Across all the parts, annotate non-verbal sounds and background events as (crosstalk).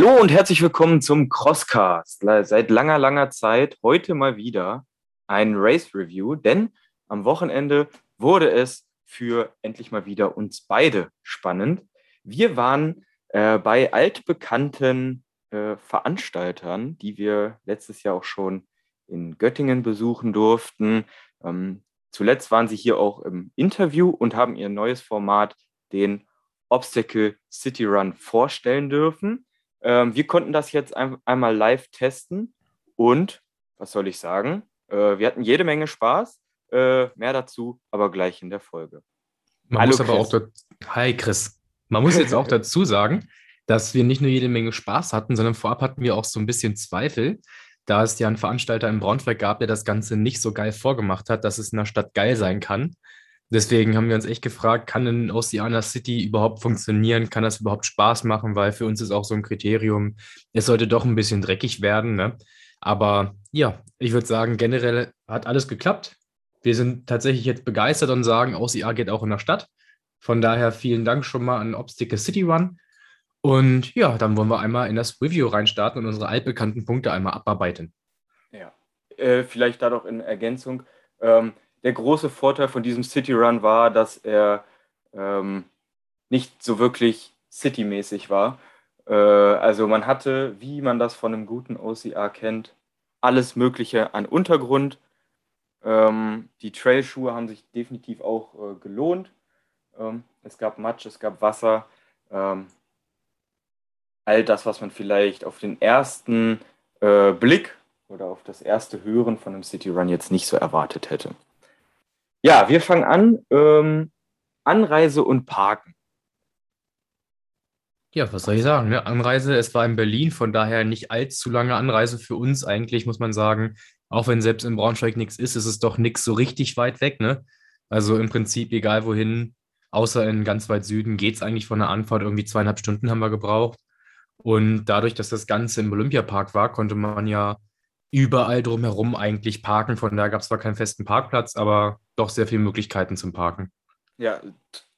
Hallo und herzlich willkommen zum Crosscast. Seit langer, langer Zeit heute mal wieder ein Race Review, denn am Wochenende wurde es für endlich mal wieder uns beide spannend. Wir waren äh, bei altbekannten äh, Veranstaltern, die wir letztes Jahr auch schon in Göttingen besuchen durften. Ähm, zuletzt waren sie hier auch im Interview und haben ihr neues Format, den Obstacle City Run, vorstellen dürfen. Ähm, wir konnten das jetzt ein, einmal live testen und, was soll ich sagen, äh, wir hatten jede Menge Spaß. Äh, mehr dazu aber gleich in der Folge. Man Hallo, muss aber Chris. auch Hi Chris. Man muss jetzt auch (laughs) dazu sagen, dass wir nicht nur jede Menge Spaß hatten, sondern vorab hatten wir auch so ein bisschen Zweifel, da es ja einen Veranstalter in Braunschweig gab, der das Ganze nicht so geil vorgemacht hat, dass es in der Stadt geil sein kann. Deswegen haben wir uns echt gefragt, kann ein Oceana City überhaupt funktionieren? Kann das überhaupt Spaß machen? Weil für uns ist auch so ein Kriterium, es sollte doch ein bisschen dreckig werden. Ne? Aber ja, ich würde sagen, generell hat alles geklappt. Wir sind tatsächlich jetzt begeistert und sagen, OCA geht auch in der Stadt. Von daher vielen Dank schon mal an Obstacle City Run. Und ja, dann wollen wir einmal in das Review reinstarten und unsere altbekannten Punkte einmal abarbeiten. Ja, äh, vielleicht da doch in Ergänzung. Ähm, der große Vorteil von diesem City Run war, dass er ähm, nicht so wirklich citymäßig war. Äh, also man hatte, wie man das von einem guten OCR kennt, alles Mögliche an Untergrund. Ähm, die Trailschuhe haben sich definitiv auch äh, gelohnt. Ähm, es gab Matsch, es gab Wasser. Ähm, all das, was man vielleicht auf den ersten äh, Blick oder auf das erste Hören von einem City Run jetzt nicht so erwartet hätte. Ja, wir fangen an. Ähm, Anreise und Parken. Ja, was soll ich sagen? Ne? Anreise, es war in Berlin, von daher nicht allzu lange Anreise für uns eigentlich, muss man sagen. Auch wenn selbst in Braunschweig nichts ist, ist es doch nichts so richtig weit weg. Ne? Also im Prinzip, egal wohin, außer in ganz weit Süden, geht es eigentlich von der Anfahrt. Irgendwie zweieinhalb Stunden haben wir gebraucht. Und dadurch, dass das Ganze im Olympiapark war, konnte man ja überall drumherum eigentlich parken. Von daher gab es zwar keinen festen Parkplatz, aber doch sehr viele Möglichkeiten zum Parken. Ja,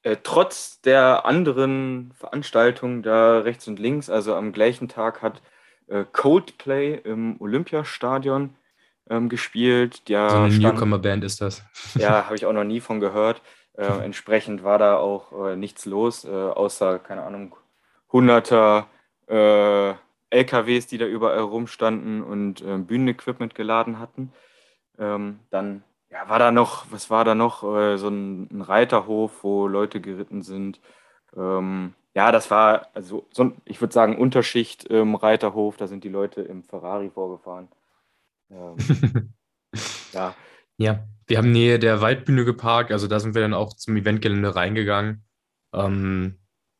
äh, trotz der anderen Veranstaltungen da rechts und links, also am gleichen Tag hat äh, Coldplay im Olympiastadion ähm, gespielt. Ja, so eine Newcomer-Band ist das. (laughs) Ja, habe ich auch noch nie von gehört. Äh, (laughs) entsprechend war da auch äh, nichts los, äh, außer, keine Ahnung, hunderter äh, LKWs, die da überall rumstanden und äh, Bühnenequipment geladen hatten. Ähm, dann ja, war da noch, was war da noch? Äh, so ein, ein, Reiterhof, wo Leute geritten sind. Ähm, ja, das war, also so, ich würde sagen, Unterschicht im Reiterhof, da sind die Leute im Ferrari vorgefahren. Ähm, (laughs) ja. Ja, wir haben Nähe der Waldbühne geparkt, also da sind wir dann auch zum Eventgelände reingegangen. Ähm,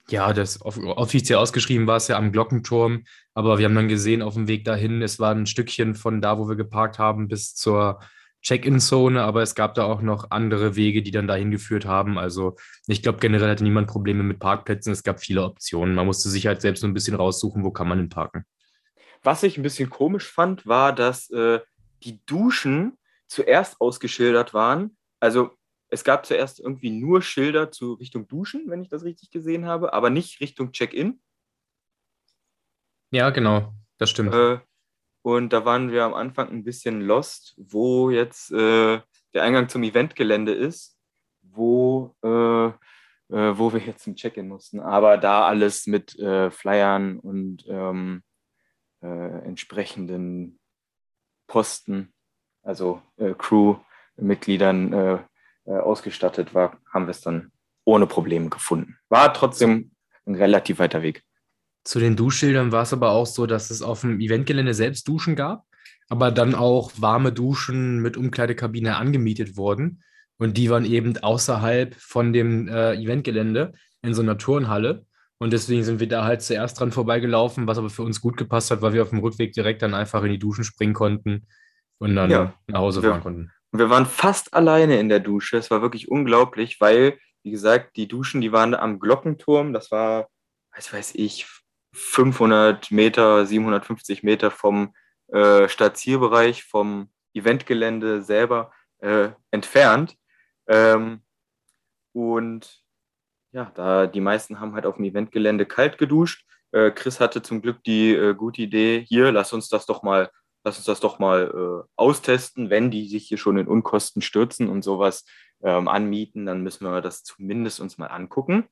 ja, das offiziell ausgeschrieben war es ja am Glockenturm, aber wir haben dann gesehen auf dem Weg dahin, es war ein Stückchen von da, wo wir geparkt haben, bis zur Check-in-Zone, aber es gab da auch noch andere Wege, die dann dahin geführt haben. Also ich glaube, generell hatte niemand Probleme mit Parkplätzen. Es gab viele Optionen. Man musste sich halt selbst so ein bisschen raussuchen, wo kann man denn parken. Was ich ein bisschen komisch fand, war, dass äh, die Duschen zuerst ausgeschildert waren. Also es gab zuerst irgendwie nur Schilder zu Richtung Duschen, wenn ich das richtig gesehen habe, aber nicht Richtung Check-in. Ja, genau, das stimmt. Äh, und da waren wir am Anfang ein bisschen lost, wo jetzt äh, der Eingang zum Eventgelände ist, wo, äh, äh wo wir jetzt zum Check-in mussten. Aber da alles mit äh, Flyern und ähm, äh, entsprechenden Posten, also Crew-Mitgliedern äh, ausgestattet war, haben wir es dann ohne Probleme gefunden. War trotzdem ein relativ weiter Weg. Zu den Duschschildern war es aber auch so, dass es auf dem Eventgelände selbst Duschen gab, aber dann auch warme Duschen mit Umkleidekabine angemietet wurden. Und die waren eben außerhalb von dem äh, Eventgelände in so einer Turnhalle. Und deswegen sind wir da halt zuerst dran vorbeigelaufen, was aber für uns gut gepasst hat, weil wir auf dem Rückweg direkt dann einfach in die Duschen springen konnten und dann ja. nach Hause fahren konnten. Und wir waren fast alleine in der Dusche. Es war wirklich unglaublich, weil, wie gesagt, die Duschen, die waren am Glockenturm. Das war, was weiß ich, 500 Meter, 750 Meter vom äh, Stadtzielbereich, vom Eventgelände selber äh, entfernt. Ähm, und ja, da die meisten haben halt auf dem Eventgelände kalt geduscht. Äh, Chris hatte zum Glück die äh, gute Idee, hier, lass uns das doch mal, lass uns das doch mal äh, austesten, wenn die sich hier schon in Unkosten stürzen und sowas ähm, anmieten, dann müssen wir das zumindest uns mal angucken.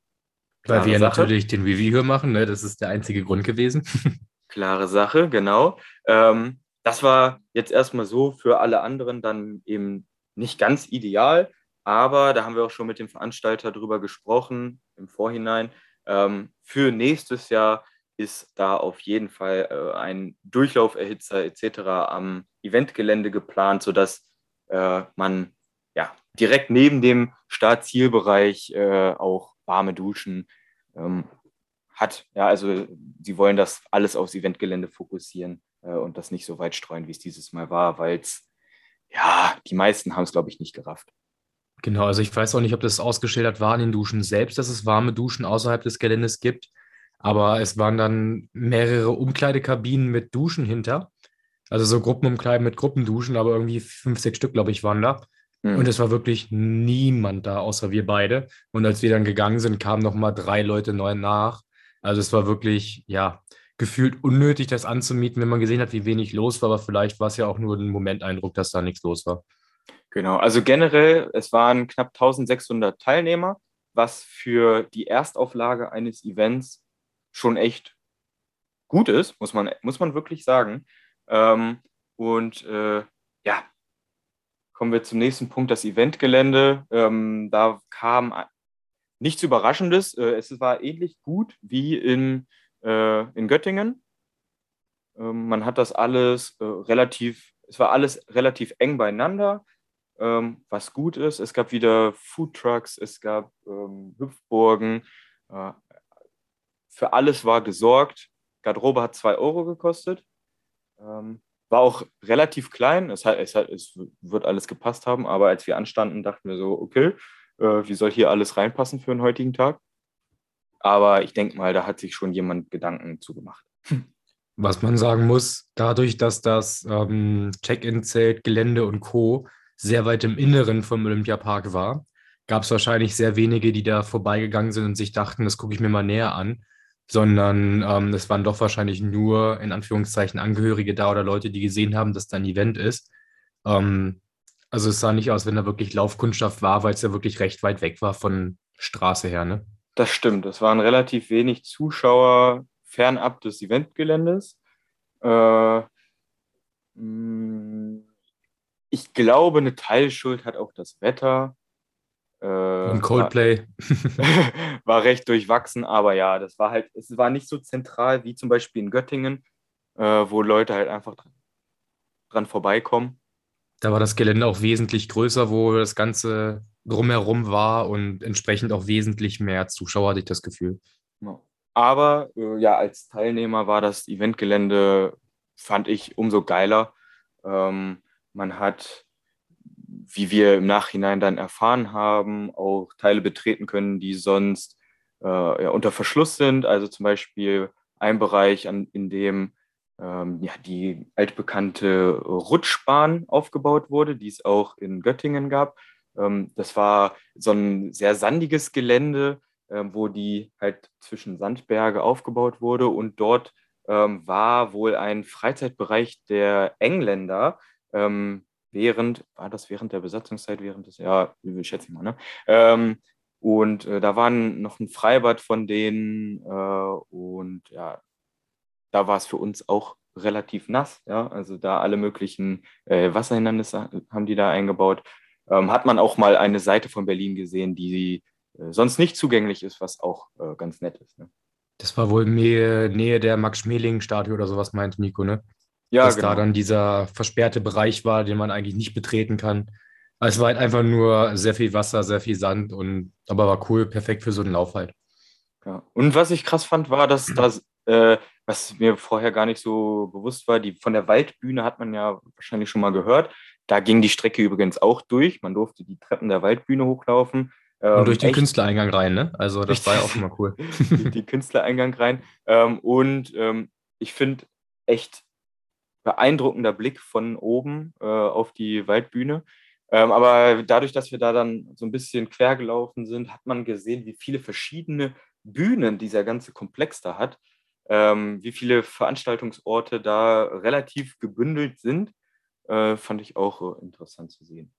Weil wir Sache. natürlich den Review machen, ne? das ist der einzige Grund gewesen. (laughs) Klare Sache, genau. Ähm, das war jetzt erstmal so für alle anderen dann eben nicht ganz ideal, aber da haben wir auch schon mit dem Veranstalter drüber gesprochen im Vorhinein. Ähm, für nächstes Jahr ist da auf jeden Fall äh, ein Durchlauferhitzer etc. am Eventgelände geplant, sodass äh, man ja, direkt neben dem Startzielbereich äh, auch warme Duschen ähm, hat. Ja, also sie wollen das alles aufs Eventgelände fokussieren äh, und das nicht so weit streuen, wie es dieses Mal war, weil es, ja, die meisten haben es, glaube ich, nicht gerafft. Genau, also ich weiß auch nicht, ob das ausgeschildert war in den Duschen selbst, dass es warme Duschen außerhalb des Geländes gibt. Aber es waren dann mehrere Umkleidekabinen mit Duschen hinter. Also so Gruppenumkleiden mit Gruppenduschen, aber irgendwie fünf, sechs Stück, glaube ich, waren da. Mhm. Und es war wirklich niemand da, außer wir beide. Und als wir dann gegangen sind, kamen noch mal drei Leute neu nach. Also es war wirklich, ja, gefühlt unnötig, das anzumieten, wenn man gesehen hat, wie wenig los war. Aber vielleicht war es ja auch nur ein Momenteindruck, dass da nichts los war. Genau, also generell, es waren knapp 1600 Teilnehmer, was für die Erstauflage eines Events schon echt gut ist, muss man, muss man wirklich sagen. Ähm, und äh, ja, kommen wir zum nächsten Punkt, das Eventgelände. Ähm, da kam nichts Überraschendes. Äh, es war ähnlich gut wie in, äh, in Göttingen. Ähm, man hat das alles äh, relativ, es war alles relativ eng beieinander, ähm, was gut ist. Es gab wieder Foodtrucks, es gab ähm, Hüpfburgen. Äh, für alles war gesorgt. Garderobe hat zwei Euro gekostet. Ähm, war auch relativ klein. Es, hat, es, hat, es wird alles gepasst haben, aber als wir anstanden, dachten wir so, okay, äh, wie soll hier alles reinpassen für den heutigen Tag? Aber ich denke mal, da hat sich schon jemand Gedanken zugemacht. Was man sagen muss, dadurch, dass das ähm, Check-in-Zelt, Gelände und Co. sehr weit im Inneren vom Olympiapark war, gab es wahrscheinlich sehr wenige, die da vorbeigegangen sind und sich dachten, das gucke ich mir mal näher an sondern ähm, es waren doch wahrscheinlich nur in Anführungszeichen Angehörige da oder Leute, die gesehen haben, dass da ein Event ist. Ähm, also es sah nicht aus, wenn da wirklich Laufkundschaft war, weil es ja wirklich recht weit weg war von Straße her, ne? Das stimmt. Es waren relativ wenig Zuschauer fernab des Eventgeländes. Äh, mm, ich glaube, eine Teilschuld hat auch das Wetter. Äh, Und Coldplay. War, (laughs) war, recht durchwachsen, aber ja, das war halt, es war nicht so zentral wie zum Beispiel in Göttingen, äh, wo Leute halt einfach dran, dran vorbeikommen. Da war das Gelände auch wesentlich größer, wo das Ganze drumherum war und entsprechend auch wesentlich mehr Zuschauer, hatte ich das Gefühl. Aber äh, ja, als Teilnehmer war das Eventgelände, fand ich, umso geiler. Ähm, man hat wie wir im Nachhinein dann erfahren haben, auch Teile betreten können, die sonst äh, ja, unter Verschluss sind. Also zum Beispiel ein Bereich, an, in dem ähm, ja, die altbekannte Rutschbahn aufgebaut wurde, die es auch in Göttingen gab. Ähm, das war so ein sehr sandiges Gelände, äh, wo die halt zwischen Sandberge aufgebaut wurde und dort ähm, war wohl ein Freizeitbereich der Engländer, ähm, während, war das während der Besatzungszeit, während des, ja, schätze ich mal, ne? Ähm, und äh, da war noch ein Freibad von denen äh, und ja, da war es für uns auch relativ nass, ja, also da alle möglichen äh, Wasserhindernisse haben die da eingebaut. Ähm, hat man auch mal eine Seite von Berlin gesehen, die äh, sonst nicht zugänglich ist, was auch äh, ganz nett ist. Ne? Das war wohl Nähe, Nähe der Max-Schmeling-Statue oder sowas, meinte Nico, ne? Ja, dass genau. da dann dieser versperrte Bereich war, den man eigentlich nicht betreten kann. Also es war halt einfach nur sehr viel Wasser, sehr viel Sand und aber war cool, perfekt für so einen Lauf halt. Ja. Und was ich krass fand, war, dass (clears throat) das, äh, was mir vorher gar nicht so bewusst war, die von der Waldbühne hat man ja wahrscheinlich schon mal gehört. Da ging die Strecke übrigens auch durch. Man durfte die Treppen der Waldbühne hochlaufen. Ähm, und durch den echt, Künstlereingang rein, ne? Also das war ja auch schon mal cool. (laughs) die, die Künstlereingang rein. Ähm, und ähm, ich finde echt beeindruckender Blick von oben äh, auf die Waldbühne. Ähm, aber dadurch, dass wir da dann so ein bisschen quer gelaufen sind, hat man gesehen, wie viele verschiedene Bühnen dieser ganze Komplex da hat. ähm, wie viele Veranstaltungsorte da relativ gebündelt sind, äh, fand ich auch äh, interessant zu sehen.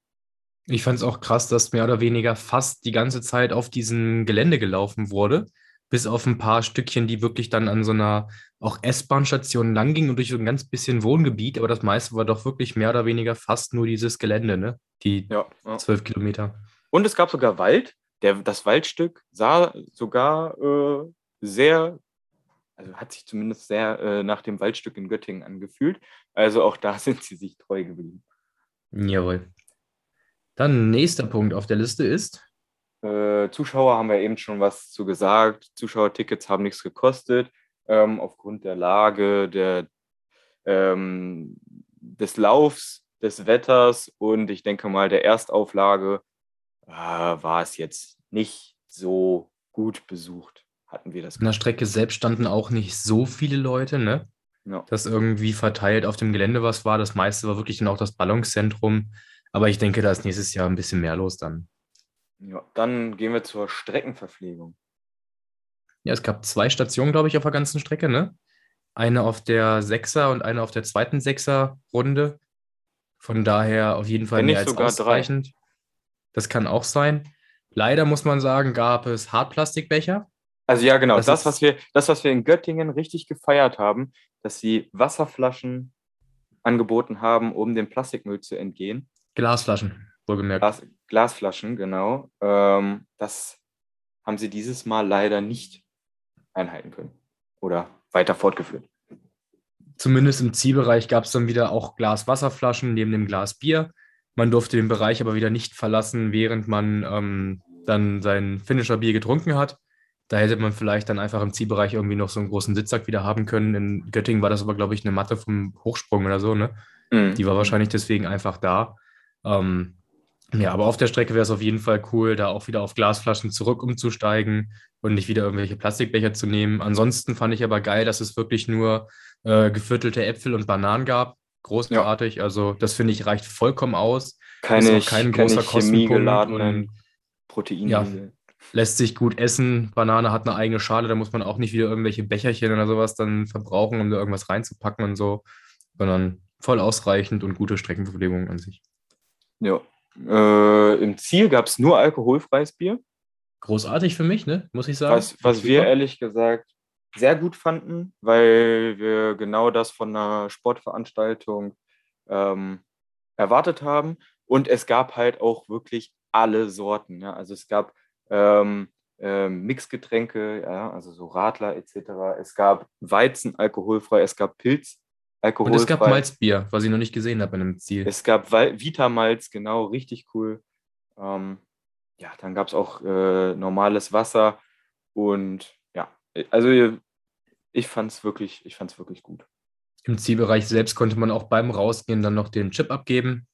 Ich fand es auch krass, dass mehr oder weniger fast die ganze Zeit auf diesem Gelände gelaufen wurde, bis auf ein paar Stückchen, die wirklich dann an so einer auch S-Bahn-Station lang gingen und durch so ein ganz bisschen Wohngebiet, aber das meiste war doch wirklich mehr oder weniger fast nur dieses Gelände, ne? Die zwölf ja, ja. Kilometer. Und es gab sogar Wald. Der, das Waldstück sah sogar äh, sehr also hat sich zumindest sehr äh, nach dem Waldstück in Göttingen angefühlt. Also auch da (laughs) sind sie sich treu geblieben. Jawohl. Dann nächster Punkt auf der Liste ist. Äh, Zuschauer haben wir eben schon was zu gesagt. Zuschauertickets haben nichts gekostet. Ähm, aufgrund der Lage, der, ähm, des Laufs, des Wetters und ich denke mal der Erstauflage äh, war es jetzt nicht so gut besucht hatten wir das. An der Strecke selbst standen auch nicht so viele Leute, ne? Ja. Dass irgendwie verteilt auf dem Gelände was war. Das meiste war wirklich dann auch das Ballungszentrum. Aber ich denke, da ist nächstes Jahr ein bisschen mehr los dann. Ja, dann gehen wir zur Streckenverpflegung. Ja, es gab zwei Stationen, glaube ich, auf der ganzen Strecke, ne? Eine auf der Sechser und eine auf der zweiten Sechser-Runde. Von daher auf jeden Fall Wenn mehr als ausreichend. Drei. Das kann auch sein. Leider muss man sagen, gab es Hartplastikbecher. Also ja, genau. Das, das was wir, das, was wir in Göttingen richtig gefeiert haben, dass sie Wasserflaschen angeboten haben, um dem Plastikmüll zu entgehen. Glasflaschen, wohlgemerkt. Glas, Glasflaschen, genau. Ähm, das haben sie dieses Mal leider nicht einhalten können oder weiter fortgeführt. Zumindest im Zielbereich gab es dann wieder auch Glaswasserflaschen neben dem Glas Bier. Man durfte den Bereich aber wieder nicht verlassen, während man ähm, dann sein Finisher Bier getrunken hat. Da hätte man vielleicht dann einfach im Zielbereich irgendwie noch so einen großen Sitzsack wieder haben können. In Göttingen war das aber, glaube ich, eine Matte vom Hochsprung oder so, ne? Mhm. Die war wahrscheinlich deswegen einfach da. Ähm, ja, aber auf der Strecke wäre es auf jeden Fall cool, da auch wieder auf Glasflaschen zurück umzusteigen und nicht wieder irgendwelche Plastikbecher zu nehmen. Ansonsten fand ich aber geil, dass es wirklich nur äh, geviertelte Äpfel und Bananen gab. Großartig. Ja. Also, das finde ich reicht vollkommen aus. Keine, kein großer keine chemiegeladenen Proteine. Ja, lässt sich gut essen. Banane hat eine eigene Schale, da muss man auch nicht wieder irgendwelche Becherchen oder sowas dann verbrauchen, um da irgendwas reinzupacken und so, sondern voll ausreichend und gute Streckenverpflegung an sich. Ja. Äh, Im Ziel gab es nur alkoholfreies Bier. Großartig für mich, ne? Muss ich sagen. Was, was wir ehrlich gesagt sehr gut fanden, weil wir genau das von einer Sportveranstaltung ähm, erwartet haben. Und es gab halt auch wirklich alle Sorten. Ja? Also es gab ähm, ähm, Mixgetränke, ja, also so Radler etc. Es gab Weizen alkoholfrei, es gab Pilz alkoholfrei. Und es gab Malzbier, was ich noch nicht gesehen habe in einem Ziel. Es gab Vita-Malz, genau, richtig cool. Ähm, ja, dann gab es auch äh, normales Wasser und ja, also ich fand es wirklich, ich fand's wirklich gut. Im Zielbereich selbst konnte man auch beim Rausgehen dann noch den Chip abgeben.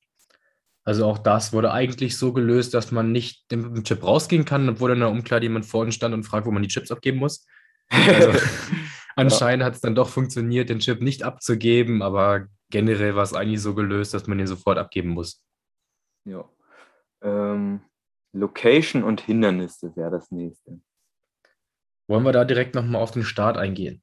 Also auch das wurde eigentlich so gelöst, dass man nicht mit dem Chip rausgehen kann, obwohl in der Umkleide jemand vorne stand und fragt, wo man die Chips abgeben muss. Also (laughs) anscheinend ja. hat es dann doch funktioniert, den Chip nicht abzugeben, aber generell war es eigentlich so gelöst, dass man den sofort abgeben muss. Ja. Ähm, Location und Hindernisse wäre das nächste. Wollen wir da direkt nochmal auf den Start eingehen?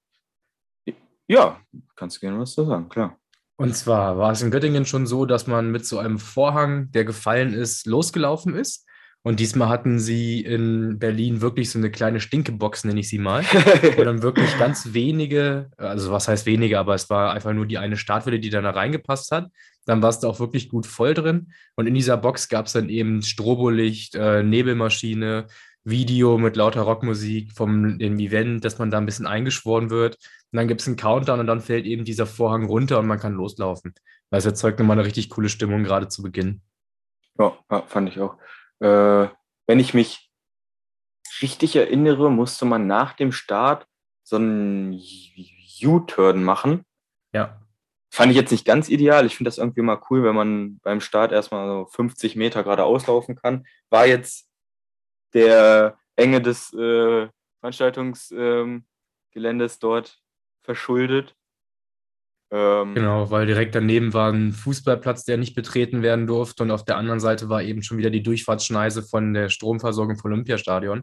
Ja, kannst du gerne was zu sagen, klar. Und zwar war es in Göttingen schon so, dass man mit so einem Vorhang, der gefallen ist, losgelaufen ist. Und diesmal hatten sie in Berlin wirklich so eine kleine Stinkebox, nenne ich sie mal, (laughs) wo dann wirklich ganz wenige, also was heißt wenige, aber es war einfach nur die eine Startwelle, die dann da reingepasst hat. Dann war es da auch wirklich gut voll drin. Und in dieser Box gab es dann eben Strobolicht, äh, Nebelmaschine, Video mit lauter Rockmusik vom dem Event, dass man da ein bisschen eingeschworen wird. Und dann gibt es einen Countdown und dann fällt eben dieser Vorhang runter und man kann loslaufen. Weil es erzeugt nochmal eine richtig coole Stimmung, gerade zu Beginn. Ja, ja fand ich auch. Äh, wenn ich mich richtig erinnere, musste man nach dem Start so einen U-Turn machen. Ja. Fand ich jetzt nicht ganz ideal. Ich finde das irgendwie mal cool, wenn man beim Start erstmal so 50 Meter geradeaus laufen kann. War jetzt der Enge des äh, Veranstaltungsgeländes ähm, dort verschuldet. Ähm, genau, weil direkt daneben war ein Fußballplatz, der nicht betreten werden durfte und auf der anderen Seite war eben schon wieder die Durchfahrtsschneise von der Stromversorgung vom Olympiastadion,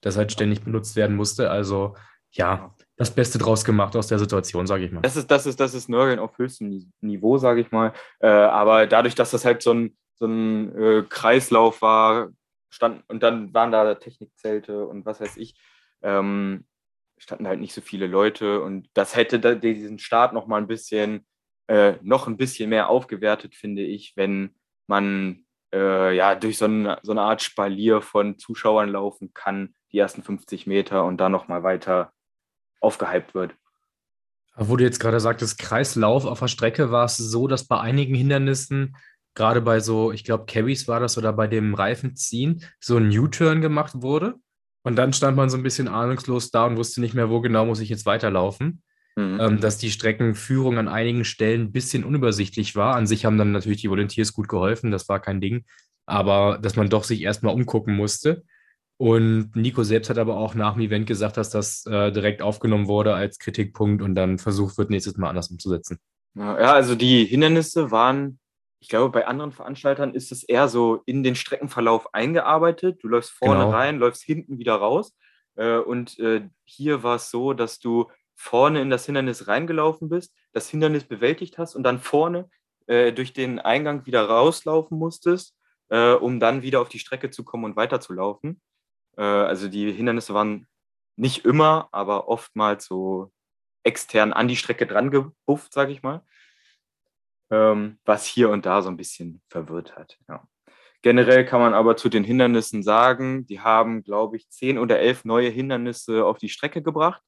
das halt ständig benutzt werden musste. Also ja, das Beste draus gemacht aus der Situation, sage ich mal. Das ist, das ist, das ist Nörgeln auf höchstem Niveau, sage ich mal. Äh, aber dadurch, dass das halt so ein, so ein äh, Kreislauf war, stand, und dann waren da Technikzelte und was weiß ich, ähm, standen halt nicht so viele Leute und das hätte diesen Start noch mal ein bisschen, äh, noch ein bisschen mehr aufgewertet, finde ich, wenn man äh, ja durch so, ein, so eine Art Spalier von Zuschauern laufen kann, die ersten 50 Meter und dann noch mal weiter aufgehypt wird. Wo du jetzt gerade sagtest, Kreislauf auf der Strecke, war es so, dass bei einigen Hindernissen, gerade bei so, ich glaube, Carries war das oder bei dem Reifenziehen, so ein U-Turn gemacht wurde. Und dann stand man so ein bisschen ahnungslos da und wusste nicht mehr, wo genau muss ich jetzt weiterlaufen. Mhm. Ähm, dass die Streckenführung an einigen Stellen ein bisschen unübersichtlich war. An sich haben dann natürlich die Volunteers gut geholfen, das war kein Ding. Aber dass man doch sich erstmal umgucken musste. Und Nico selbst hat aber auch nach dem Event gesagt, dass das äh, direkt aufgenommen wurde als Kritikpunkt und dann versucht wird, nächstes Mal anders umzusetzen. Ja, also die Hindernisse waren, ich glaube, bei anderen Veranstaltern ist es eher so in den Streckenverlauf eingearbeitet. Du läufst vorne genau. rein, läufst hinten wieder raus. Äh, und äh, hier war es so, dass du vorne in das Hindernis reingelaufen bist, das Hindernis bewältigt hast und dann vorne äh, durch den Eingang wieder rauslaufen musstest, um dann wieder auf die Strecke zu kommen und weiterzulaufen. Äh, also die Hindernisse waren nicht immer, aber oftmals so extern an die Strecke dran gebufft, sage ich mal. Ähm, was hier und da so ein bisschen verwirrt hat. Ja. Generell kann man aber zu den Hindernissen sagen, die haben, glaube ich, zehn oder elf neue Hindernisse auf die Strecke gebracht.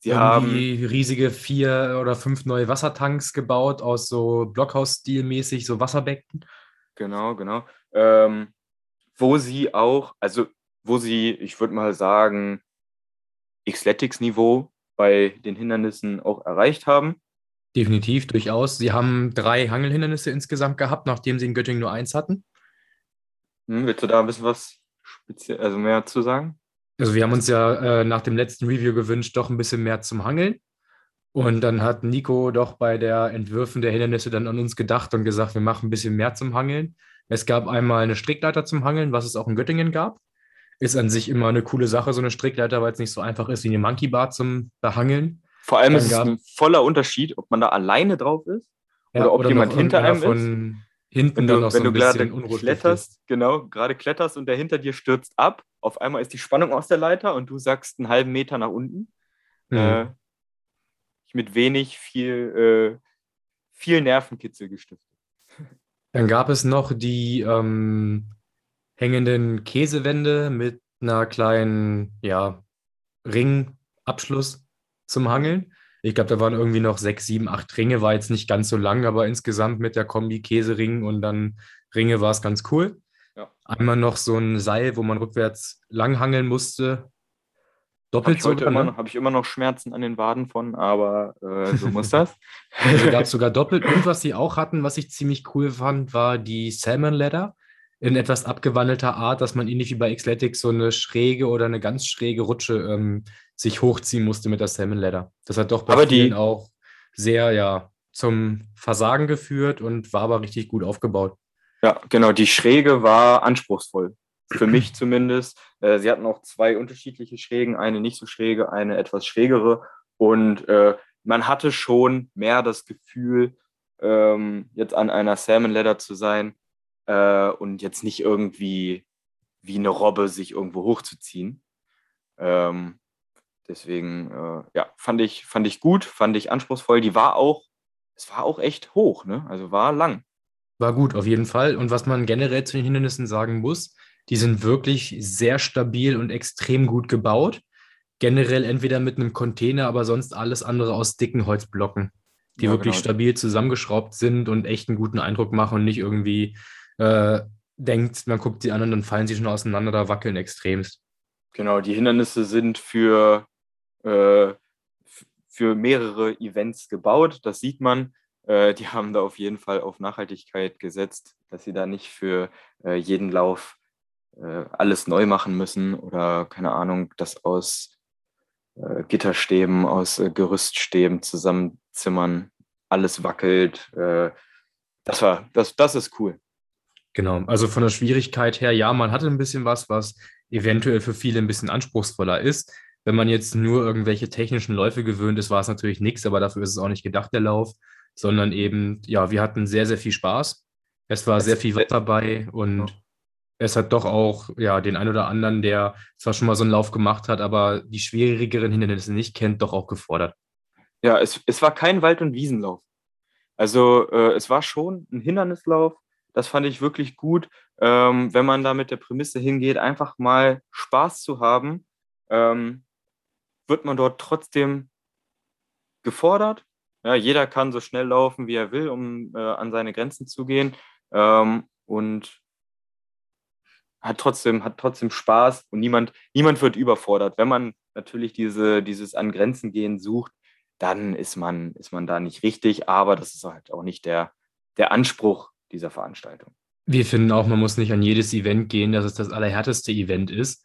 Sie haben riesige vier oder fünf neue Wassertanks gebaut aus so Blockhaus-Stil-mäßig, so Wasserbecken. Genau, genau. Ähm, wo sie auch, also wo sie, ich würde mal sagen, Xletics-Niveau bei den Hindernissen auch erreicht haben. Definitiv, durchaus. Sie haben drei Hangelhindernisse insgesamt gehabt, nachdem sie in Göttingen nur eins hatten. Hm, willst du da ein bisschen was speziell, also mehr zu sagen? Also wir haben uns ja äh, nach dem letzten Review gewünscht, doch ein bisschen mehr zum Hangeln. Und dann hat Nico doch bei der Entwürfen der Hindernisse dann an uns gedacht und gesagt, wir machen ein bisschen mehr zum Hangeln. Es gab einmal eine Strickleiter zum Hangeln, was es auch in Göttingen gab ist an sich immer eine coole Sache, so eine Strickleiter, weil es nicht so einfach ist wie eine Monkey Bar zum Behangeln. Vor allem ist es ein voller Unterschied, ob man da alleine drauf ist ja, oder ob oder jemand hinter einem ist. Hinten wenn du, wenn du gerade kletterst, genau, gerade kletterst und der hinter dir stürzt ab, auf einmal ist die Spannung aus der Leiter und du sagst einen halben Meter nach unten. Mhm. Äh, mit wenig viel, äh, viel Nervenkitzel gestiftet. (laughs) Dann gab es noch die ähm, hängenden Käsewände mit einer kleinen, ja, Ringabschluss zum Hangeln. Ich glaube, da waren irgendwie noch sechs, sieben, acht Ringe, war jetzt nicht ganz so lang, aber insgesamt mit der Kombi Käsering und dann Ringe war es ganz cool. Ja. Einmal noch so ein Seil, wo man rückwärts lang hangeln musste. Doppelt so. Ne? Habe ich immer noch Schmerzen an den Waden von, aber äh, so muss das. (laughs) also gab es sogar doppelt. Und was sie auch hatten, was ich ziemlich cool fand, war die Salmon Ladder in etwas abgewandelter Art, dass man ähnlich wie bei Xletics so eine schräge oder eine ganz schräge Rutsche ähm, sich hochziehen musste mit der Salmon Ladder. Das hat doch bei aber vielen die, auch sehr ja, zum Versagen geführt und war aber richtig gut aufgebaut. Ja, genau. Die Schräge war anspruchsvoll. Für mich zumindest. Äh, sie hatten auch zwei unterschiedliche Schrägen, eine nicht so schräge, eine etwas schrägere. Und äh, man hatte schon mehr das Gefühl, ähm, jetzt an einer Salmon Ladder zu sein, äh, und jetzt nicht irgendwie wie eine Robbe sich irgendwo hochzuziehen. Ähm, deswegen, äh, ja, fand ich, fand ich gut, fand ich anspruchsvoll. Die war auch, es war auch echt hoch, ne? Also war lang. War gut, auf jeden Fall. Und was man generell zu den Hindernissen sagen muss, die sind wirklich sehr stabil und extrem gut gebaut. Generell entweder mit einem Container, aber sonst alles andere aus dicken Holzblocken, die ja, wirklich genau. stabil zusammengeschraubt sind und echt einen guten Eindruck machen und nicht irgendwie äh, denkt, man guckt sie an und dann fallen sie schon auseinander, da wackeln extremst. Genau, die Hindernisse sind für, äh, für mehrere Events gebaut, das sieht man. Äh, die haben da auf jeden Fall auf Nachhaltigkeit gesetzt, dass sie da nicht für äh, jeden Lauf äh, alles neu machen müssen oder keine Ahnung, das aus äh, Gitterstäben, aus Gerüststäben zusammenzimmern, alles wackelt. das war, das, das ist cool. Genau, also von der Schwierigkeit her, ja, man hatte ein bisschen was, was eventuell für viele ein bisschen anspruchsvoller ist. Wenn man jetzt nur irgendwelche technischen Läufe gewöhnt ist, war es natürlich nichts, aber dafür ist es auch nicht gedacht, der Lauf, sondern eben, ja, wir hatten sehr, sehr viel Spaß. Es war sehr viel Wetter dabei und es hat doch auch ja, den einen oder anderen, der zwar schon mal so einen Lauf gemacht hat, aber die schwierigeren Hindernisse nicht kennt, doch auch gefordert. Ja, es, es war kein Wald- und Wiesenlauf. Also äh, es war schon ein Hindernislauf. Das fand ich wirklich gut, ähm, wenn man da mit der Prämisse hingeht, einfach mal Spaß zu haben, ähm, wird man dort trotzdem gefordert. Ja, jeder kann so schnell laufen, wie er will, um äh, an seine Grenzen zu gehen. Ähm, und hat trotzdem, hat trotzdem Spaß und niemand, niemand wird überfordert. Wenn man natürlich diese, dieses an Grenzen gehen sucht, dann ist man, ist man da nicht richtig, aber das ist halt auch nicht der, der Anspruch dieser Veranstaltung. Wir finden auch, man muss nicht an jedes Event gehen, dass es das allerhärteste Event ist,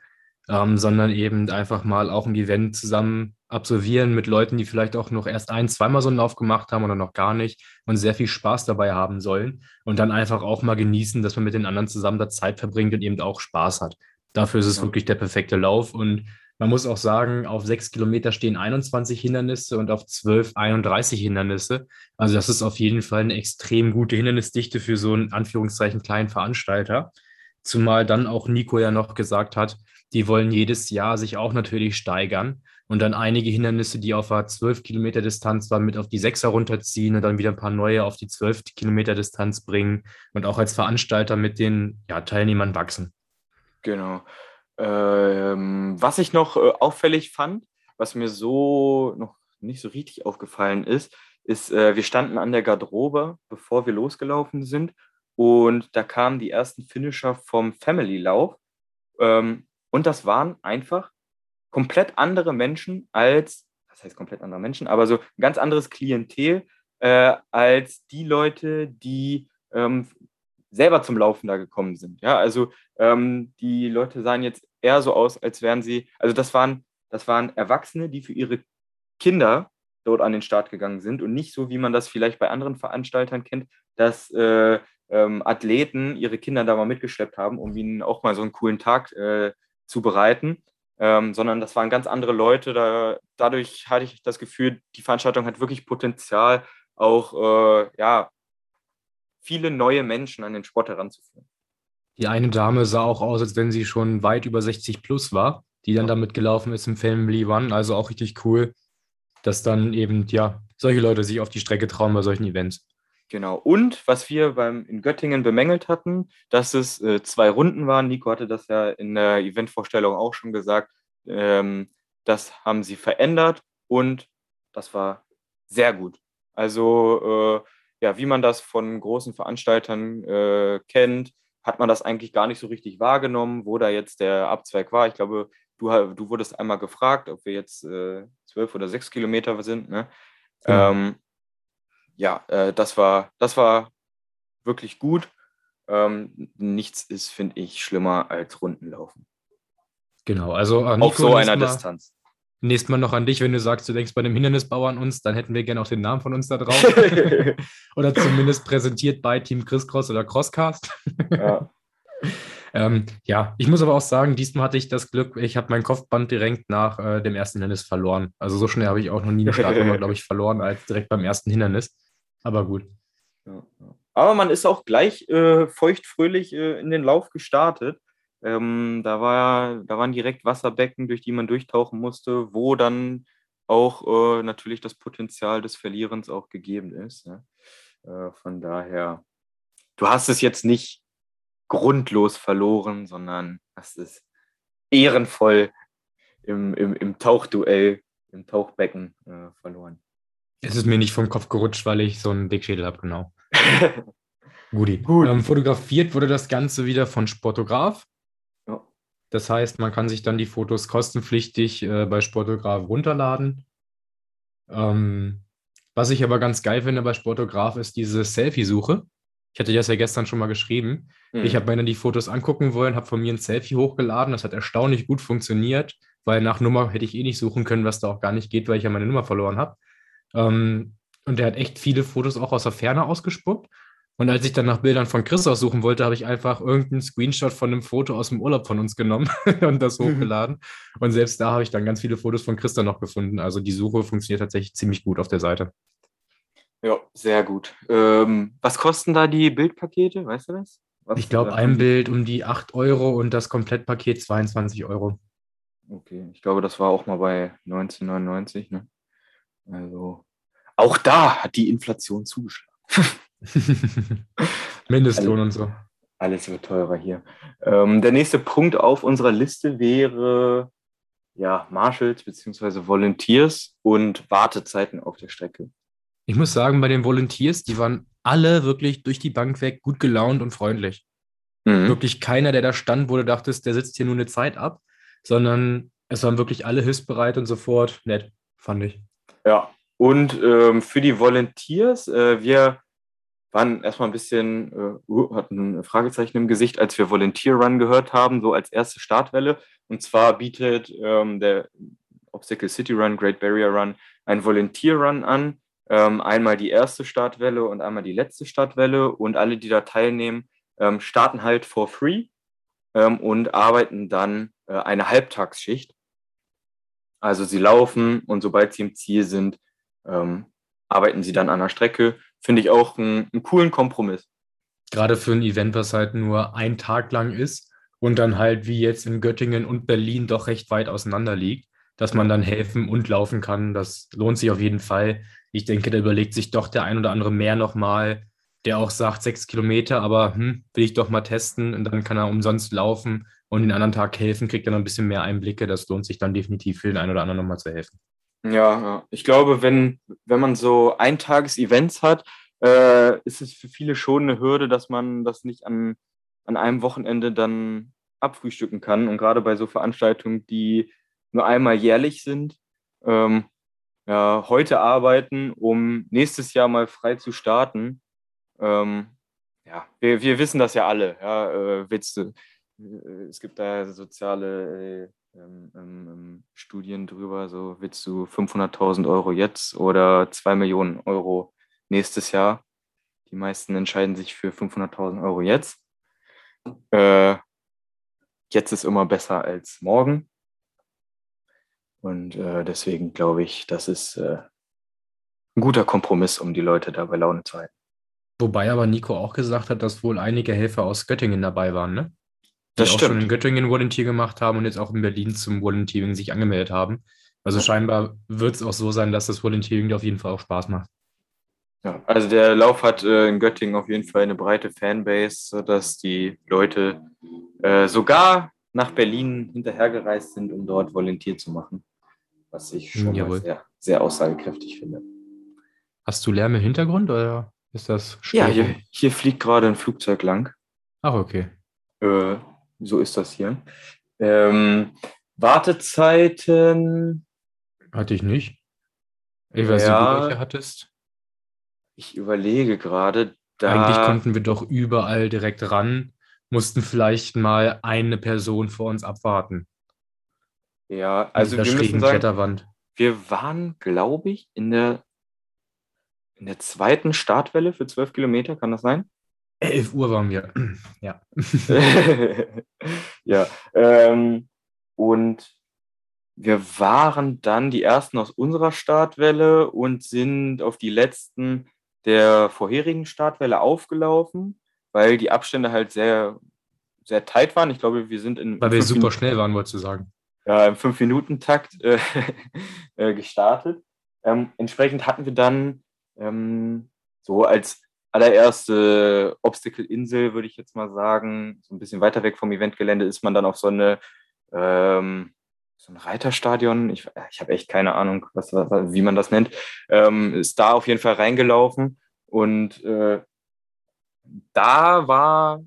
ähm, sondern eben einfach mal auch ein Event zusammen absolvieren mit Leuten, die vielleicht auch noch erst ein, zweimal so einen Lauf gemacht haben oder noch gar nicht und sehr viel Spaß dabei haben sollen und dann einfach auch mal genießen, dass man mit den anderen zusammen da Zeit verbringt und eben auch Spaß hat. Dafür ist es ja. wirklich der perfekte Lauf und man muss auch sagen, auf sechs Kilometer stehen 21 Hindernisse und auf zwölf 31 Hindernisse. Also das ist auf jeden Fall eine extrem gute Hindernisdichte für so einen Anführungszeichen kleinen Veranstalter. Zumal dann auch Nico ja noch gesagt hat, die wollen jedes Jahr sich auch natürlich steigern und dann einige Hindernisse, die auf einer 12 Kilometer Distanz waren, mit auf die 6er runterziehen und dann wieder ein paar neue auf die 12 Kilometer Distanz bringen und auch als Veranstalter mit den ja, Teilnehmern wachsen. Genau. Ähm, was ich noch äh, auffällig fand, was mir so noch nicht so richtig aufgefallen ist, ist, äh, wir standen an der Garderobe, bevor wir losgelaufen sind. Und da kamen die ersten Finisher vom Family-Lauf. Ähm, und das waren einfach komplett andere Menschen als, was heißt komplett andere Menschen, aber so ein ganz anderes Klientel äh, als die Leute, die ähm, selber zum Laufen da gekommen sind. Ja, also ähm, die Leute sahen jetzt eher so aus, als wären sie, also das waren, das waren Erwachsene, die für ihre Kinder dort an den Start gegangen sind und nicht so, wie man das vielleicht bei anderen Veranstaltern kennt, dass äh, ähm, Athleten ihre Kinder da mal mitgeschleppt haben, um ihnen auch mal so einen coolen Tag äh, zu bereiten, ähm, sondern das waren ganz andere Leute. Da, dadurch hatte ich das Gefühl, die Veranstaltung hat wirklich Potenzial, auch äh, ja, viele neue Menschen an den Sport heranzuführen. Die eine Dame sah auch aus, als wenn sie schon weit über 60 plus war, die dann damit gelaufen ist im Family One. Also auch richtig cool, dass dann eben, ja, solche Leute sich auf die Strecke trauen bei solchen Events. Genau. Und was wir beim, in Göttingen bemängelt hatten, dass es äh, zwei Runden waren. Nico hatte das ja in der Eventvorstellung auch schon gesagt. Ähm, das haben sie verändert und das war sehr gut. Also, äh, ja, wie man das von großen Veranstaltern äh, kennt, hat man das eigentlich gar nicht so richtig wahrgenommen, wo da jetzt der Abzweig war. Ich glaube, du, du wurdest einmal gefragt, ob wir jetzt äh, zwölf oder sechs Kilometer sind. Ne? Ja. Ähm, ja, äh, das, war, das war wirklich gut. Ähm, nichts ist, finde ich, schlimmer als Rundenlaufen. Genau, also Nico, auf so einer Distanz. Nächstes Mal noch an dich, wenn du sagst, du denkst bei dem Hindernisbau an uns, dann hätten wir gerne auch den Namen von uns da drauf. (laughs) oder zumindest präsentiert bei Team Chris Cross oder Crosscast. ja. (laughs) ähm, ja, ich muss aber auch sagen, diesmal hatte ich das Glück, ich habe mein Kopfband direkt nach äh, dem ersten Hindernis verloren. Also so schnell habe ich auch noch nie eine Startnummer, (laughs) glaube ich, verloren als direkt beim ersten Hindernis. Aber gut. Ja, ja. Aber man ist auch gleich äh, feuchtfröhlich äh, in den Lauf gestartet. Ähm, da, war, da waren direkt Wasserbecken, durch die man durchtauchen musste, wo dann auch äh, natürlich das Potenzial des Verlierens auch gegeben ist. Ne? Äh, von daher, du hast es jetzt nicht grundlos verloren, sondern hast es ehrenvoll im, im, im Tauchduell, im Tauchbecken äh, verloren. Es ist mir nicht vom Kopf gerutscht, weil ich so einen Dickschädel habe, genau. (laughs) Guti. Gut. Ähm, fotografiert wurde das Ganze wieder von Sportograf. Das heißt, man kann sich dann die Fotos kostenpflichtig äh, bei Sportograf runterladen. Ähm, was ich aber ganz geil finde bei Sportograf ist diese Selfie-Suche. Ich hatte das ja gestern schon mal geschrieben. Mhm. Ich habe mir dann die Fotos angucken wollen, habe von mir ein Selfie hochgeladen. Das hat erstaunlich gut funktioniert, weil nach Nummer hätte ich eh nicht suchen können, was da auch gar nicht geht, weil ich ja meine Nummer verloren habe. Ähm, und der hat echt viele Fotos auch aus der Ferne ausgespuckt. Und als ich dann nach Bildern von Chris aussuchen wollte, habe ich einfach irgendeinen Screenshot von einem Foto aus dem Urlaub von uns genommen (laughs) und das mhm. hochgeladen. Und selbst da habe ich dann ganz viele Fotos von Chris dann noch gefunden. Also die Suche funktioniert tatsächlich ziemlich gut auf der Seite. Ja, sehr gut. Ähm, was kosten da die Bildpakete? Weißt du das? Was ich glaube, ein Bild um die 8 Euro und das Komplettpaket 22 Euro. Okay, ich glaube, das war auch mal bei 1999. Ne? Also auch da hat die Inflation zugeschlagen. (laughs) (laughs) Mindestlohn und so. Alles wird teurer hier. Ähm, der nächste Punkt auf unserer Liste wäre ja, Marshals bzw. Volunteers und Wartezeiten auf der Strecke. Ich muss sagen, bei den Volunteers, die waren alle wirklich durch die Bank weg gut gelaunt und freundlich. Mhm. Wirklich keiner, der da stand, wo du dachtest, der sitzt hier nur eine Zeit ab, sondern es waren wirklich alle hilfsbereit und sofort nett, fand ich. Ja, und ähm, für die Volunteers, äh, wir waren erstmal ein bisschen, äh, uh, hatten ein Fragezeichen im Gesicht, als wir Volunteer Run gehört haben, so als erste Startwelle. Und zwar bietet ähm, der Obstacle City Run, Great Barrier Run, ein Volunteer Run an. Ähm, einmal die erste Startwelle und einmal die letzte Startwelle. Und alle, die da teilnehmen, ähm, starten halt for free ähm, und arbeiten dann äh, eine Halbtagsschicht. Also sie laufen und sobald sie im Ziel sind, ähm, arbeiten sie dann an der Strecke. Finde ich auch einen, einen coolen Kompromiss. Gerade für ein Event, was halt nur ein Tag lang ist und dann halt wie jetzt in Göttingen und Berlin doch recht weit auseinander liegt, dass man dann helfen und laufen kann. Das lohnt sich auf jeden Fall. Ich denke, da überlegt sich doch der ein oder andere mehr nochmal, der auch sagt, sechs Kilometer, aber hm, will ich doch mal testen und dann kann er umsonst laufen und den anderen Tag helfen, kriegt noch ein bisschen mehr Einblicke. Das lohnt sich dann definitiv für den einen oder anderen nochmal zu helfen. Ja, ich glaube, wenn, wenn man so Eintages-Events hat, äh, ist es für viele schon eine Hürde, dass man das nicht an, an einem Wochenende dann abfrühstücken kann. Und gerade bei so Veranstaltungen, die nur einmal jährlich sind, ähm, ja, heute arbeiten, um nächstes Jahr mal frei zu starten. Ähm, ja, wir, wir wissen das ja alle. Ja, äh, Witze. Äh, es gibt da soziale äh, ähm, ähm, Studien drüber. So willst du 500.000 Euro jetzt oder 2 Millionen Euro nächstes Jahr? Die meisten entscheiden sich für 500.000 Euro jetzt. Äh, jetzt ist immer besser als morgen. Und äh, deswegen glaube ich, das ist äh, ein guter Kompromiss, um die Leute da bei Laune zu halten. Wobei aber Nico auch gesagt hat, dass wohl einige Helfer aus Göttingen dabei waren, ne? Die das auch stimmt. schon in Göttingen Volunteer gemacht haben und jetzt auch in Berlin zum Volunteering sich angemeldet haben. Also scheinbar wird es auch so sein, dass das Volunteering auf jeden Fall auch Spaß macht. Ja, also der Lauf hat äh, in Göttingen auf jeden Fall eine breite Fanbase, sodass die Leute äh, sogar nach Berlin hinterhergereist sind, um dort Volunteer zu machen. Was ich schon sehr, sehr aussagekräftig finde. Hast du Lärm im Hintergrund oder ist das Störung? Ja, hier, hier, fliegt gerade ein Flugzeug lang. Ach, okay. Äh, so ist das hier. Ähm, Wartezeiten. Hatte ich nicht. Ich weiß ja, nicht, du welche hattest. Ich überlege gerade. Eigentlich konnten wir doch überall direkt ran, mussten vielleicht mal eine Person vor uns abwarten. Ja, also wir müssen sagen, wir waren, glaube ich, in der, in der zweiten Startwelle für zwölf Kilometer, kann das sein? 11 Uhr waren wir. ja. (laughs) ja. Ähm, und wir waren dann die ersten aus unserer Startwelle und sind auf die letzten der vorherigen Startwelle aufgelaufen, weil die Abstände halt sehr, sehr tight waren. Ich glaube, wir sind in. Weil wir super Minuten, schnell waren, wolltest du sagen. Ja, im 5-Minuten-Takt äh, (laughs) äh, gestartet. Ähm, entsprechend hatten wir dann ähm, so als allererste Obstacle-Insel, würde ich jetzt mal sagen. So ein bisschen weiter weg vom Eventgelände ist man dann auf so eine ähm, so ein Reiterstadion. Ich, ich habe echt keine Ahnung, was, wie man das nennt. Ähm, ist da auf jeden Fall reingelaufen und äh, da war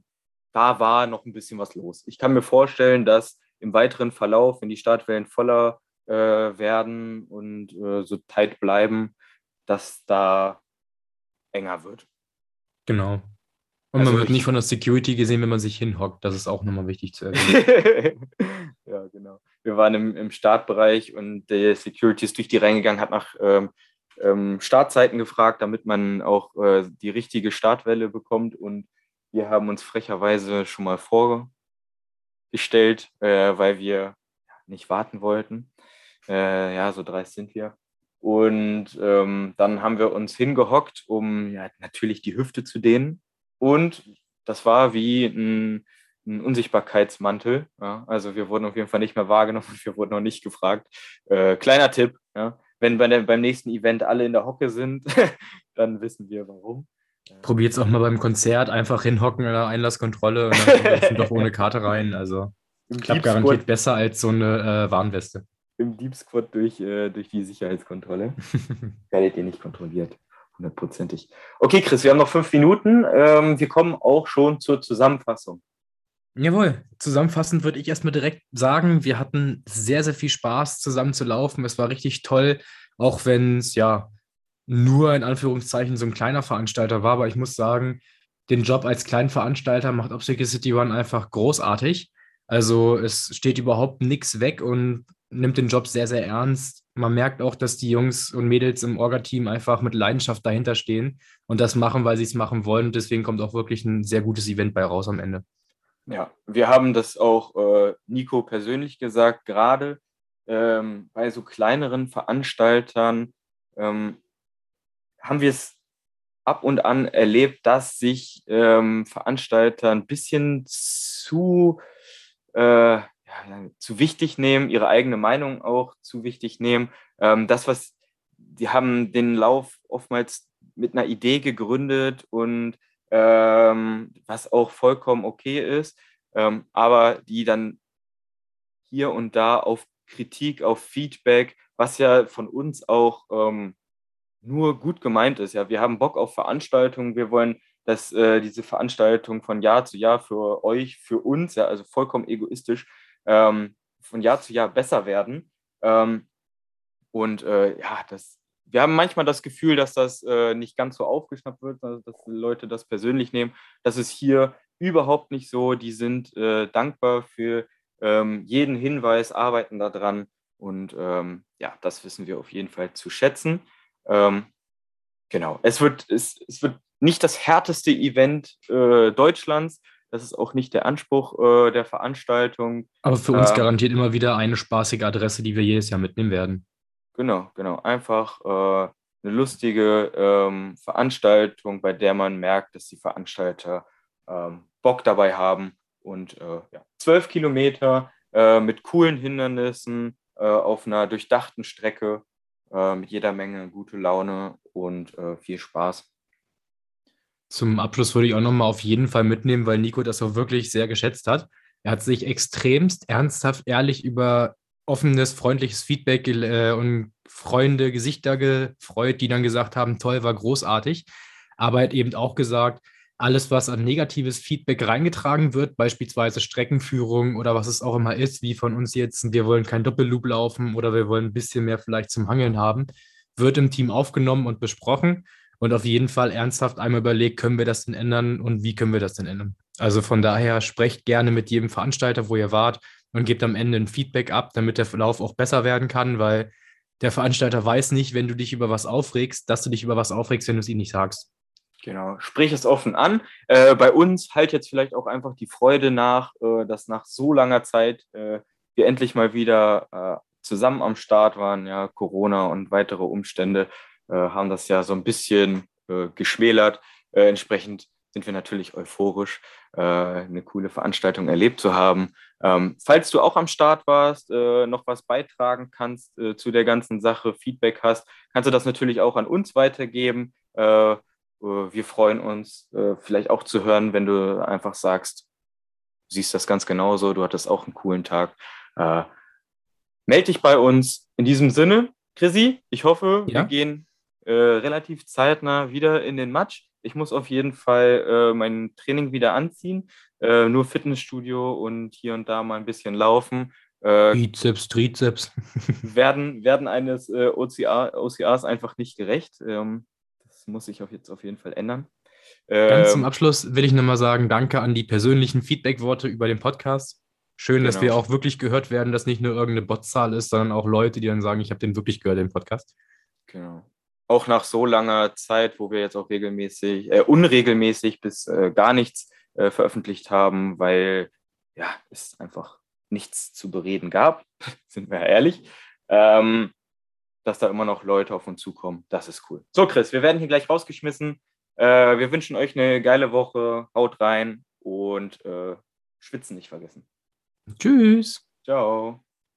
da war noch ein bisschen was los. Ich kann mir vorstellen, dass im weiteren Verlauf, wenn die Startwellen voller äh, werden und äh, so tight bleiben, dass da enger wird. Genau. Und also man wird nicht von der Security gesehen, wenn man sich hinhockt. Das ist auch nochmal wichtig zu erwähnen. (laughs) ja, genau. Wir waren im, im Startbereich und der Security ist durch die reingegangen, hat nach ähm, ähm, Startzeiten gefragt, damit man auch äh, die richtige Startwelle bekommt. Und wir haben uns frecherweise schon mal vorgestellt, äh, weil wir nicht warten wollten. Äh, ja, so dreist sind wir. Und ähm, dann haben wir uns hingehockt, um ja, natürlich die Hüfte zu dehnen. Und das war wie ein, ein Unsichtbarkeitsmantel. Ja? Also wir wurden auf jeden Fall nicht mehr wahrgenommen und wir wurden noch nicht gefragt. Äh, kleiner Tipp, ja? wenn bei der, beim nächsten Event alle in der Hocke sind, (laughs) dann wissen wir warum. Probiert es auch mal beim Konzert, einfach hinhocken in der Einlasskontrolle und dann kommt doch ohne Karte rein. Also klappt garantiert besser als so eine äh, Warnweste im Deep Squad durch, äh, durch die Sicherheitskontrolle. (laughs) Werdet ihr nicht kontrolliert, hundertprozentig. Okay, Chris, wir haben noch fünf Minuten. Ähm, wir kommen auch schon zur Zusammenfassung. Jawohl, zusammenfassend würde ich erstmal direkt sagen, wir hatten sehr, sehr viel Spaß zusammen zu laufen. Es war richtig toll, auch wenn es ja nur in Anführungszeichen so ein kleiner Veranstalter war. Aber ich muss sagen, den Job als kleinen Veranstalter macht Obstacle City One einfach großartig. Also es steht überhaupt nichts weg und nimmt den Job sehr, sehr ernst. Man merkt auch, dass die Jungs und Mädels im Orga-Team einfach mit Leidenschaft dahinter stehen und das machen, weil sie es machen wollen. Deswegen kommt auch wirklich ein sehr gutes Event bei raus am Ende. Ja, wir haben das auch äh, Nico persönlich gesagt, gerade ähm, bei so kleineren Veranstaltern ähm, haben wir es ab und an erlebt, dass sich ähm, Veranstalter ein bisschen zu äh, zu wichtig nehmen, ihre eigene Meinung auch zu wichtig nehmen. Ähm, das, was die haben den Lauf oftmals mit einer Idee gegründet und ähm, was auch vollkommen okay ist, ähm, aber die dann hier und da auf Kritik, auf Feedback, was ja von uns auch ähm, nur gut gemeint ist. Ja, wir haben Bock auf Veranstaltungen, wir wollen, dass äh, diese Veranstaltung von Jahr zu Jahr für euch, für uns, ja, also vollkommen egoistisch, ähm, von Jahr zu Jahr besser werden. Ähm, und äh, ja, das, wir haben manchmal das Gefühl, dass das äh, nicht ganz so aufgeschnappt wird, also dass Leute das persönlich nehmen. Das ist hier überhaupt nicht so. Die sind äh, dankbar für ähm, jeden Hinweis, arbeiten daran. Und ähm, ja, das wissen wir auf jeden Fall zu schätzen. Ähm, genau, es wird, es, es wird nicht das härteste Event äh, Deutschlands, das ist auch nicht der Anspruch äh, der Veranstaltung. Aber für uns ähm, garantiert immer wieder eine spaßige Adresse, die wir jedes Jahr mitnehmen werden. Genau, genau. Einfach äh, eine lustige ähm, Veranstaltung, bei der man merkt, dass die Veranstalter ähm, Bock dabei haben. Und äh, ja, zwölf Kilometer äh, mit coolen Hindernissen äh, auf einer durchdachten Strecke äh, mit jeder Menge gute Laune und viel Spaß. Zum Abschluss würde ich auch nochmal auf jeden Fall mitnehmen, weil Nico das auch wirklich sehr geschätzt hat. Er hat sich extremst ernsthaft, ehrlich über offenes, freundliches Feedback äh, und Freunde, Gesichter gefreut, die dann gesagt haben, toll, war großartig. Aber er hat eben auch gesagt, alles, was an negatives Feedback reingetragen wird, beispielsweise Streckenführung oder was es auch immer ist, wie von uns jetzt, wir wollen kein Doppelloop laufen oder wir wollen ein bisschen mehr vielleicht zum Hangeln haben, wird im Team aufgenommen und besprochen und auf jeden Fall ernsthaft einmal überlegt, können wir das denn ändern und wie können wir das denn ändern. Also von daher sprecht gerne mit jedem Veranstalter, wo ihr wart und gebt am Ende ein Feedback ab, damit der Verlauf auch besser werden kann, weil der Veranstalter weiß nicht, wenn du dich über was aufregst, dass du dich über was aufregst, wenn du es ihm nicht sagst. Genau, sprich es offen an. Äh, bei uns halt jetzt vielleicht auch einfach die Freude nach, äh, dass nach so langer Zeit äh, wir endlich mal wieder äh, zusammen am Start waren, ja, Corona und weitere Umstände haben das ja so ein bisschen äh, geschmälert. Äh, entsprechend sind wir natürlich euphorisch, äh, eine coole Veranstaltung erlebt zu haben. Ähm, falls du auch am Start warst, äh, noch was beitragen kannst äh, zu der ganzen Sache, Feedback hast, kannst du das natürlich auch an uns weitergeben. wir freuen uns, vielleicht auch zu hören, wenn du einfach sagst, du siehst das ganz genauso, du hattest auch einen coolen Tag. meld dich bei uns. In diesem Sinne, Chrissy, ich hoffe, ja? wir gehen äh, relativ zeitnah wieder in den Match. Ich muss auf jeden Fall äh, mein Training wieder anziehen. Äh, nur Fitnessstudio und hier und da mal ein bisschen laufen. Äh, Bizeps, Trizeps. (laughs) werden, werden eines äh, OCA, OCAs einfach nicht gerecht. Ähm, das muss sich auf jetzt auf jeden Fall ändern. Ganz zum ähm, Abschluss will ich nochmal sagen, danke an die persönlichen Feedback-Worte über den Podcast. Schön, genau. dass wir auch wirklich gehört werden, dass nicht nur irgendeine Botzahl ist, sondern auch Leute, die dann sagen, ich habe den wirklich gehört, den Podcast. Genau. Auch nach so langer Zeit, wo wir jetzt auch regelmäßig, äh, unregelmäßig bis äh, gar nichts äh, veröffentlicht haben, weil ja, es einfach nichts zu bereden gab, (laughs) sind wir ehrlich, ähm, dass da immer noch Leute auf uns zukommen. Das ist cool. So, Chris, wir werden hier gleich rausgeschmissen. Äh, wir wünschen euch eine geile Woche. Haut rein und äh, schwitzen nicht vergessen. Tschüss. Ciao.